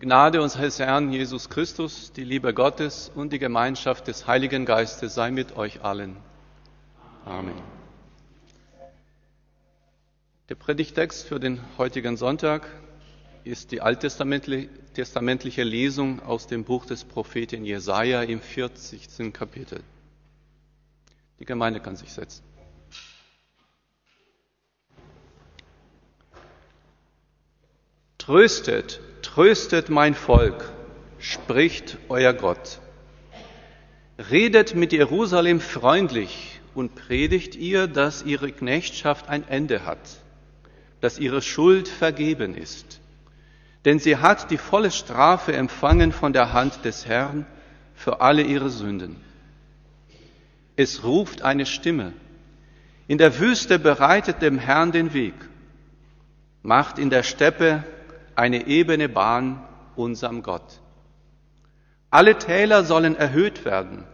Die Gnade unseres Herrn Jesus Christus, die Liebe Gottes und die Gemeinschaft des Heiligen Geistes sei mit euch allen. Amen. Der Predigtext für den heutigen Sonntag ist die alttestamentliche Lesung aus dem Buch des Propheten Jesaja im 40. Kapitel. Die Gemeinde kann sich setzen. Tröstet, tröstet mein Volk, spricht euer Gott. Redet mit Jerusalem freundlich und predigt ihr, dass ihre Knechtschaft ein Ende hat, dass ihre Schuld vergeben ist. Denn sie hat die volle Strafe empfangen von der Hand des Herrn für alle ihre Sünden. Es ruft eine Stimme. In der Wüste bereitet dem Herrn den Weg, macht in der Steppe eine ebene Bahn unserem Gott. Alle Täler sollen erhöht werden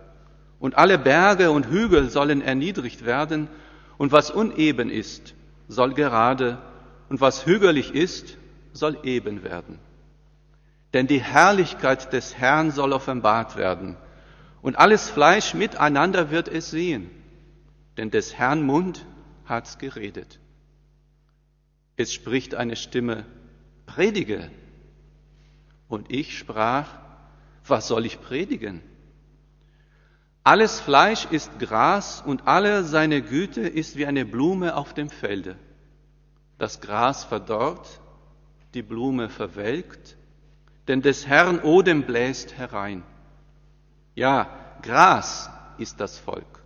und alle Berge und Hügel sollen erniedrigt werden und was uneben ist, soll gerade und was hügelig ist, soll eben werden. Denn die Herrlichkeit des Herrn soll offenbart werden und alles Fleisch miteinander wird es sehen, denn des Herrn Mund hat's geredet. Es spricht eine Stimme, predige. Und ich sprach, was soll ich predigen? Alles Fleisch ist Gras und alle seine Güte ist wie eine Blume auf dem Felde. Das Gras verdorrt, die Blume verwelkt, denn des Herrn Odem bläst herein. Ja, Gras ist das Volk.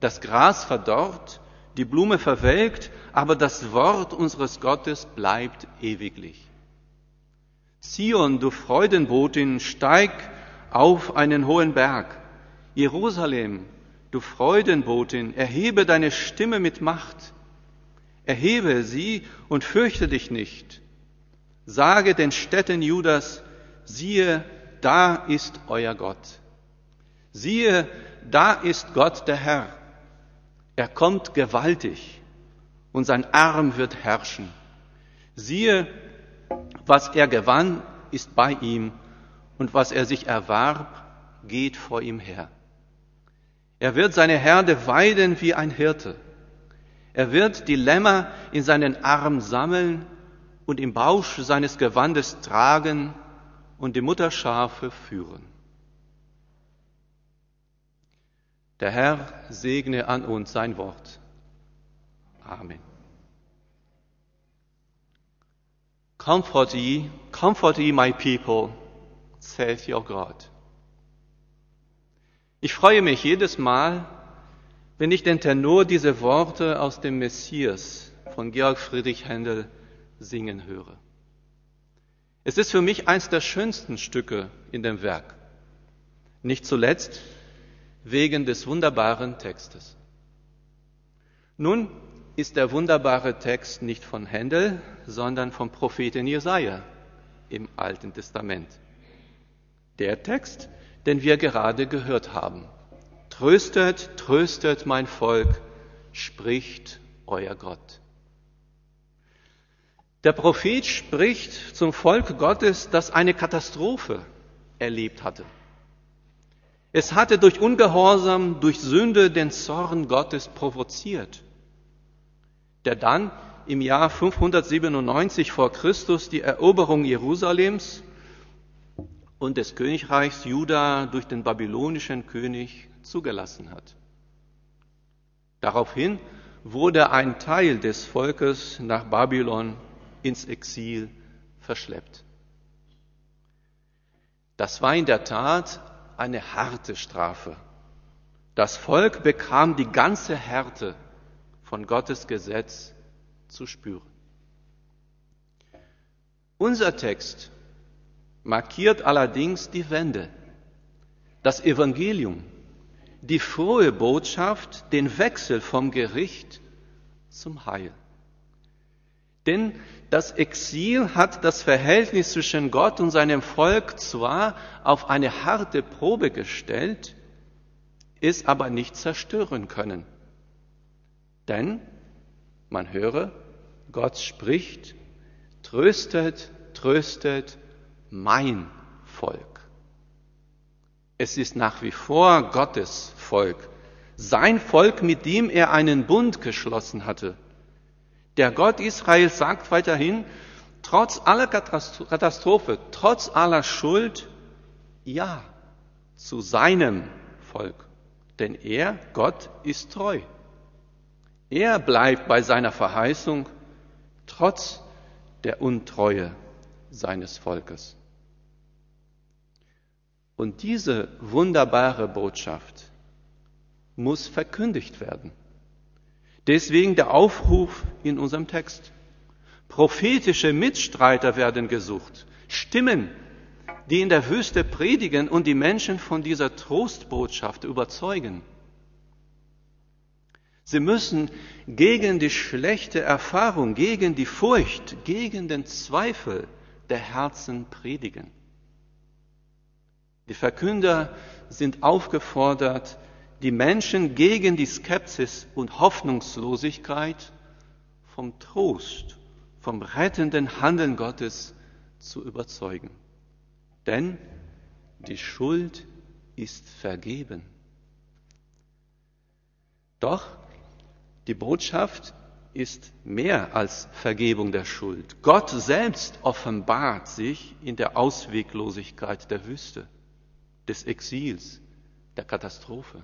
Das Gras verdorrt, die Blume verwelkt, aber das Wort unseres Gottes bleibt ewiglich. Zion, du Freudenbotin, steig auf einen hohen Berg. Jerusalem, du Freudenbotin, erhebe deine Stimme mit Macht. Erhebe sie und fürchte dich nicht. Sage den Städten Judas, siehe, da ist euer Gott. Siehe, da ist Gott der Herr. Er kommt gewaltig und sein Arm wird herrschen. Siehe, was er gewann, ist bei ihm und was er sich erwarb, geht vor ihm her. Er wird seine Herde weiden wie ein Hirte. Er wird die Lämmer in seinen Arm sammeln und im Bausch seines Gewandes tragen und die Mutterschafe führen. Der Herr segne an uns sein Wort. Amen. Comfort ye, comfort ye my people, saith your God. Ich freue mich jedes Mal, wenn ich den Tenor diese Worte aus dem Messias von Georg Friedrich Händel singen höre. Es ist für mich eins der schönsten Stücke in dem Werk. Nicht zuletzt, wegen des wunderbaren Textes. Nun ist der wunderbare Text nicht von Händel, sondern vom Propheten Jesaja im Alten Testament. Der Text, den wir gerade gehört haben. Tröstet, tröstet mein Volk, spricht euer Gott. Der Prophet spricht zum Volk Gottes, das eine Katastrophe erlebt hatte. Es hatte durch Ungehorsam, durch Sünde den Zorn Gottes provoziert, der dann im Jahr 597 vor Christus die Eroberung Jerusalems und des Königreichs Juda durch den babylonischen König zugelassen hat. Daraufhin wurde ein Teil des Volkes nach Babylon ins Exil verschleppt. Das war in der Tat eine harte Strafe. Das Volk bekam die ganze Härte von Gottes Gesetz zu spüren. Unser Text markiert allerdings die Wende, das Evangelium, die frohe Botschaft, den Wechsel vom Gericht zum Heil. Denn das Exil hat das Verhältnis zwischen Gott und seinem Volk zwar auf eine harte Probe gestellt, es aber nicht zerstören können. Denn, man höre, Gott spricht, tröstet, tröstet mein Volk. Es ist nach wie vor Gottes Volk, sein Volk, mit dem er einen Bund geschlossen hatte. Der Gott Israel sagt weiterhin, trotz aller Katastrophe, trotz aller Schuld, ja zu seinem Volk. Denn er, Gott, ist treu. Er bleibt bei seiner Verheißung trotz der Untreue seines Volkes. Und diese wunderbare Botschaft muss verkündigt werden. Deswegen der Aufruf in unserem Text. Prophetische Mitstreiter werden gesucht, Stimmen, die in der Wüste predigen und die Menschen von dieser Trostbotschaft überzeugen. Sie müssen gegen die schlechte Erfahrung, gegen die Furcht, gegen den Zweifel der Herzen predigen. Die Verkünder sind aufgefordert, die Menschen gegen die Skepsis und Hoffnungslosigkeit vom Trost, vom rettenden Handeln Gottes zu überzeugen. Denn die Schuld ist vergeben. Doch die Botschaft ist mehr als Vergebung der Schuld. Gott selbst offenbart sich in der Ausweglosigkeit der Wüste, des Exils, der Katastrophe.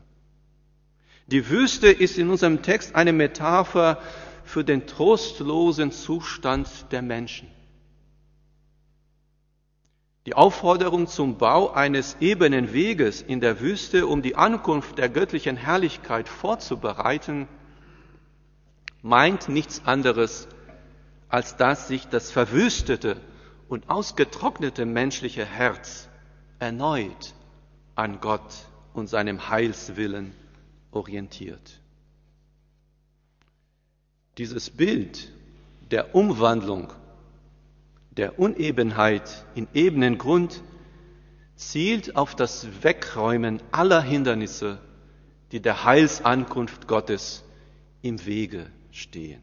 Die Wüste ist in unserem Text eine Metapher für den trostlosen Zustand der Menschen. Die Aufforderung zum Bau eines ebenen Weges in der Wüste, um die Ankunft der göttlichen Herrlichkeit vorzubereiten, meint nichts anderes, als dass sich das verwüstete und ausgetrocknete menschliche Herz erneut an Gott und seinem Heilswillen orientiert. Dieses Bild der Umwandlung, der Unebenheit in ebenen Grund zielt auf das Wegräumen aller Hindernisse, die der Heilsankunft Gottes im Wege stehen.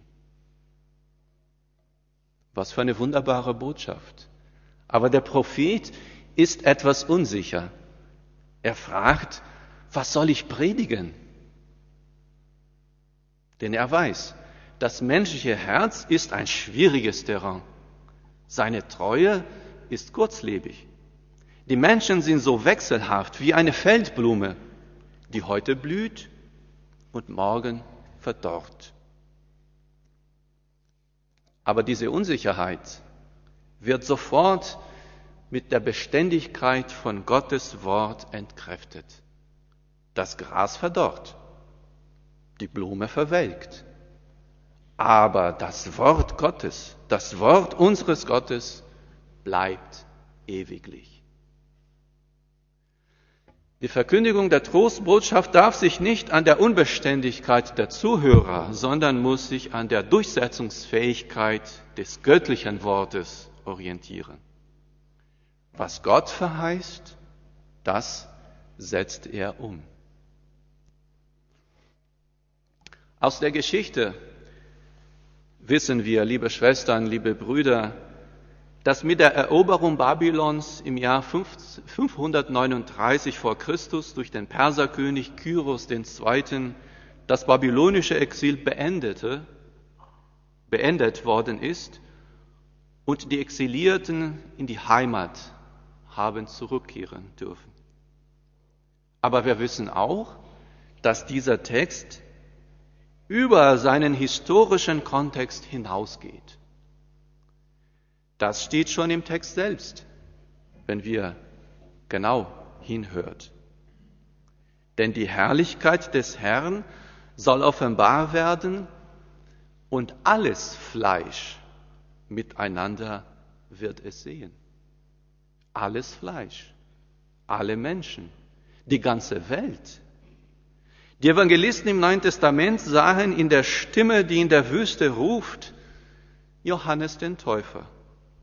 Was für eine wunderbare Botschaft. Aber der Prophet ist etwas unsicher. Er fragt, was soll ich predigen? Denn er weiß, das menschliche Herz ist ein schwieriges Terrain. Seine Treue ist kurzlebig. Die Menschen sind so wechselhaft wie eine Feldblume, die heute blüht und morgen verdorrt. Aber diese Unsicherheit wird sofort mit der Beständigkeit von Gottes Wort entkräftet. Das Gras verdorrt, die Blume verwelkt. Aber das Wort Gottes, das Wort unseres Gottes bleibt ewiglich. Die Verkündigung der Trostbotschaft darf sich nicht an der Unbeständigkeit der Zuhörer, sondern muss sich an der Durchsetzungsfähigkeit des göttlichen Wortes orientieren. Was Gott verheißt, das setzt er um. Aus der Geschichte wissen wir, liebe Schwestern, liebe Brüder, dass mit der Eroberung Babylons im Jahr 539 vor Christus durch den Perserkönig Kyros II. das babylonische Exil beendete, beendet worden ist und die Exilierten in die Heimat haben zurückkehren dürfen. Aber wir wissen auch, dass dieser Text über seinen historischen Kontext hinausgeht. Das steht schon im Text selbst, wenn wir genau hinhört. Denn die Herrlichkeit des Herrn soll offenbar werden und alles Fleisch miteinander wird es sehen. Alles Fleisch, alle Menschen, die ganze Welt die Evangelisten im Neuen Testament sahen in der Stimme, die in der Wüste ruft, Johannes den Täufer,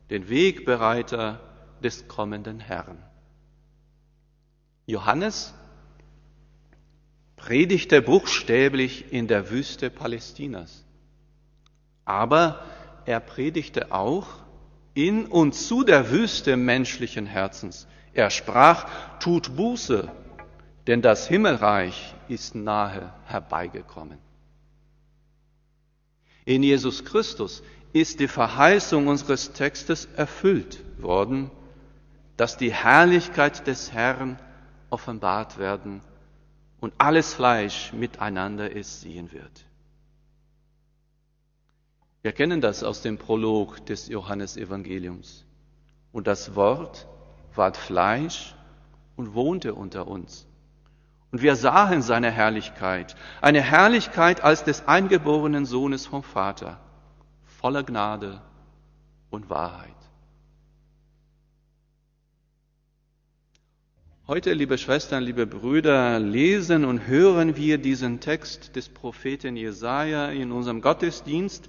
den Wegbereiter des kommenden Herrn. Johannes predigte buchstäblich in der Wüste Palästinas, aber er predigte auch in und zu der Wüste menschlichen Herzens. Er sprach, tut Buße, denn das Himmelreich ist nahe herbeigekommen. In Jesus Christus ist die Verheißung unseres Textes erfüllt worden, dass die Herrlichkeit des Herrn offenbart werden und alles Fleisch miteinander es sehen wird. Wir kennen das aus dem Prolog des Johannesevangeliums. Und das Wort ward Fleisch und wohnte unter uns. Und wir sahen seine Herrlichkeit, eine Herrlichkeit als des eingeborenen Sohnes vom Vater, voller Gnade und Wahrheit. Heute, liebe Schwestern, liebe Brüder, lesen und hören wir diesen Text des Propheten Jesaja in unserem Gottesdienst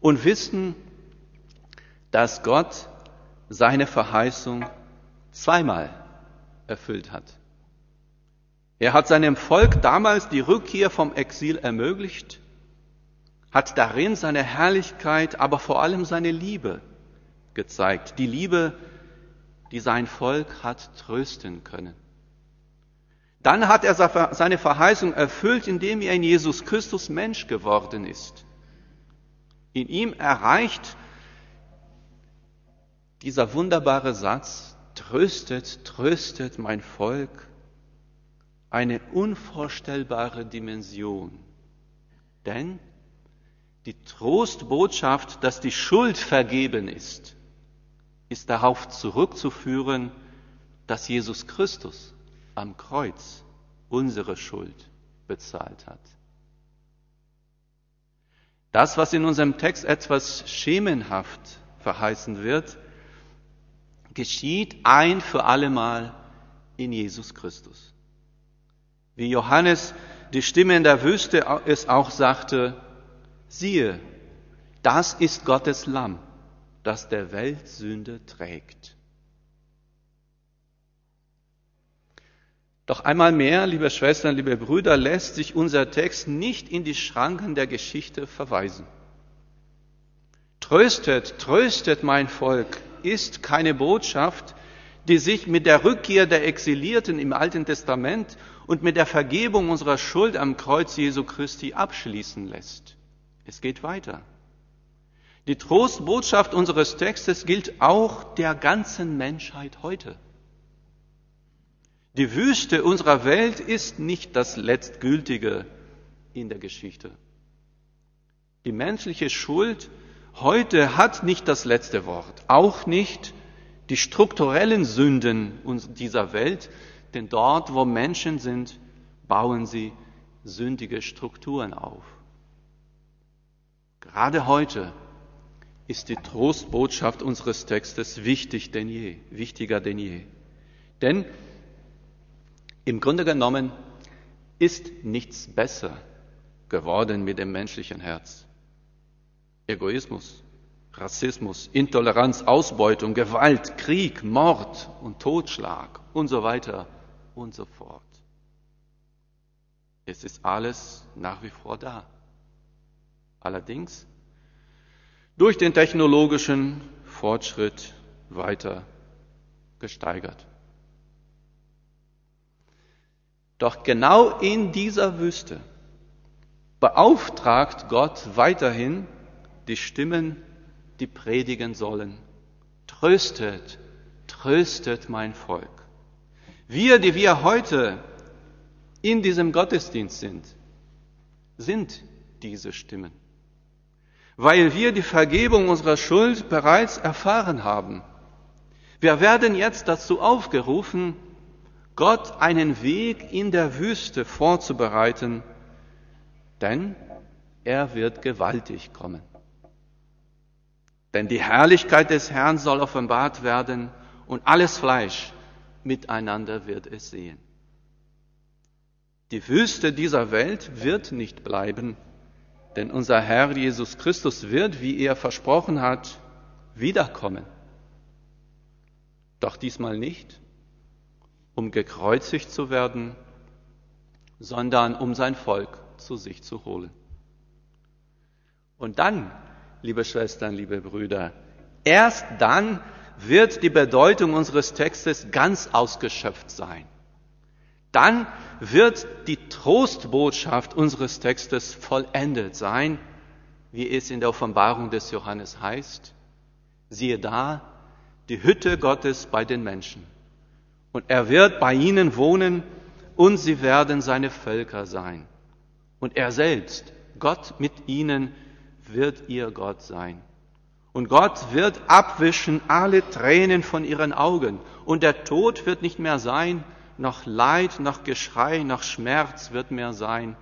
und wissen, dass Gott seine Verheißung zweimal erfüllt hat. Er hat seinem Volk damals die Rückkehr vom Exil ermöglicht, hat darin seine Herrlichkeit, aber vor allem seine Liebe gezeigt. Die Liebe, die sein Volk hat trösten können. Dann hat er seine Verheißung erfüllt, indem er in Jesus Christus Mensch geworden ist. In ihm erreicht dieser wunderbare Satz, tröstet, tröstet mein Volk, eine unvorstellbare Dimension. Denn die Trostbotschaft, dass die Schuld vergeben ist, ist darauf zurückzuführen, dass Jesus Christus am Kreuz unsere Schuld bezahlt hat. Das, was in unserem Text etwas schemenhaft verheißen wird, geschieht ein für allemal in Jesus Christus. Wie Johannes, die Stimme in der Wüste, es auch sagte, siehe, das ist Gottes Lamm, das der Welt Sünde trägt. Doch einmal mehr, liebe Schwestern, liebe Brüder, lässt sich unser Text nicht in die Schranken der Geschichte verweisen. Tröstet, tröstet mein Volk ist keine Botschaft, die sich mit der Rückkehr der Exilierten im Alten Testament und mit der Vergebung unserer Schuld am Kreuz Jesu Christi abschließen lässt. Es geht weiter. Die Trostbotschaft unseres Textes gilt auch der ganzen Menschheit heute. Die Wüste unserer Welt ist nicht das Letztgültige in der Geschichte. Die menschliche Schuld heute hat nicht das letzte Wort, auch nicht die strukturellen Sünden dieser Welt, denn dort, wo Menschen sind, bauen sie sündige Strukturen auf. Gerade heute ist die Trostbotschaft unseres Textes wichtig denn je, wichtiger denn je. Denn im Grunde genommen ist nichts besser geworden mit dem menschlichen Herz. Egoismus, Rassismus, Intoleranz, Ausbeutung, Gewalt, Krieg, Mord und Totschlag und so weiter und so fort. Es ist alles nach wie vor da. Allerdings durch den technologischen Fortschritt weiter gesteigert. Doch genau in dieser Wüste beauftragt Gott weiterhin die Stimmen, die predigen sollen. Tröstet, tröstet mein Volk. Wir, die wir heute in diesem Gottesdienst sind, sind diese Stimmen, weil wir die Vergebung unserer Schuld bereits erfahren haben. Wir werden jetzt dazu aufgerufen, Gott einen Weg in der Wüste vorzubereiten, denn er wird gewaltig kommen. Denn die Herrlichkeit des Herrn soll offenbart werden und alles Fleisch miteinander wird es sehen. Die Wüste dieser Welt wird nicht bleiben, denn unser Herr Jesus Christus wird, wie er versprochen hat, wiederkommen. Doch diesmal nicht um gekreuzigt zu werden, sondern um sein Volk zu sich zu holen. Und dann, liebe Schwestern, liebe Brüder, Erst dann wird die Bedeutung unseres Textes ganz ausgeschöpft sein. Dann wird die Trostbotschaft unseres Textes vollendet sein, wie es in der Offenbarung des Johannes heißt. Siehe da, die Hütte Gottes bei den Menschen. Und er wird bei ihnen wohnen und sie werden seine Völker sein. Und er selbst, Gott mit ihnen, wird ihr Gott sein. Und Gott wird abwischen alle Tränen von ihren Augen. Und der Tod wird nicht mehr sein, noch Leid, noch Geschrei, noch Schmerz wird mehr sein,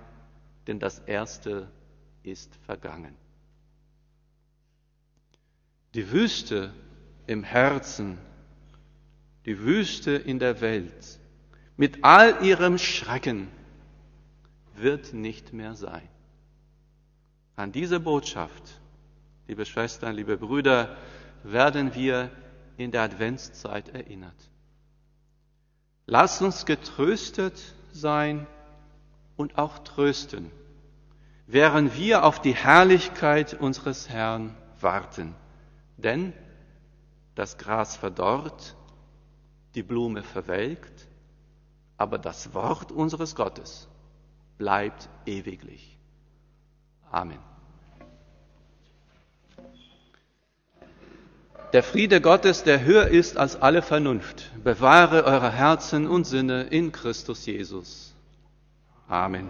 denn das Erste ist vergangen. Die Wüste im Herzen, die Wüste in der Welt, mit all ihrem Schrecken, wird nicht mehr sein. An diese Botschaft liebe Schwestern, liebe Brüder, werden wir in der Adventszeit erinnert. Lasst uns getröstet sein und auch trösten, während wir auf die Herrlichkeit unseres Herrn warten. Denn das Gras verdorrt, die Blume verwelkt, aber das Wort unseres Gottes bleibt ewiglich. Amen. Der Friede Gottes, der höher ist als alle Vernunft, bewahre eure Herzen und Sinne in Christus Jesus. Amen.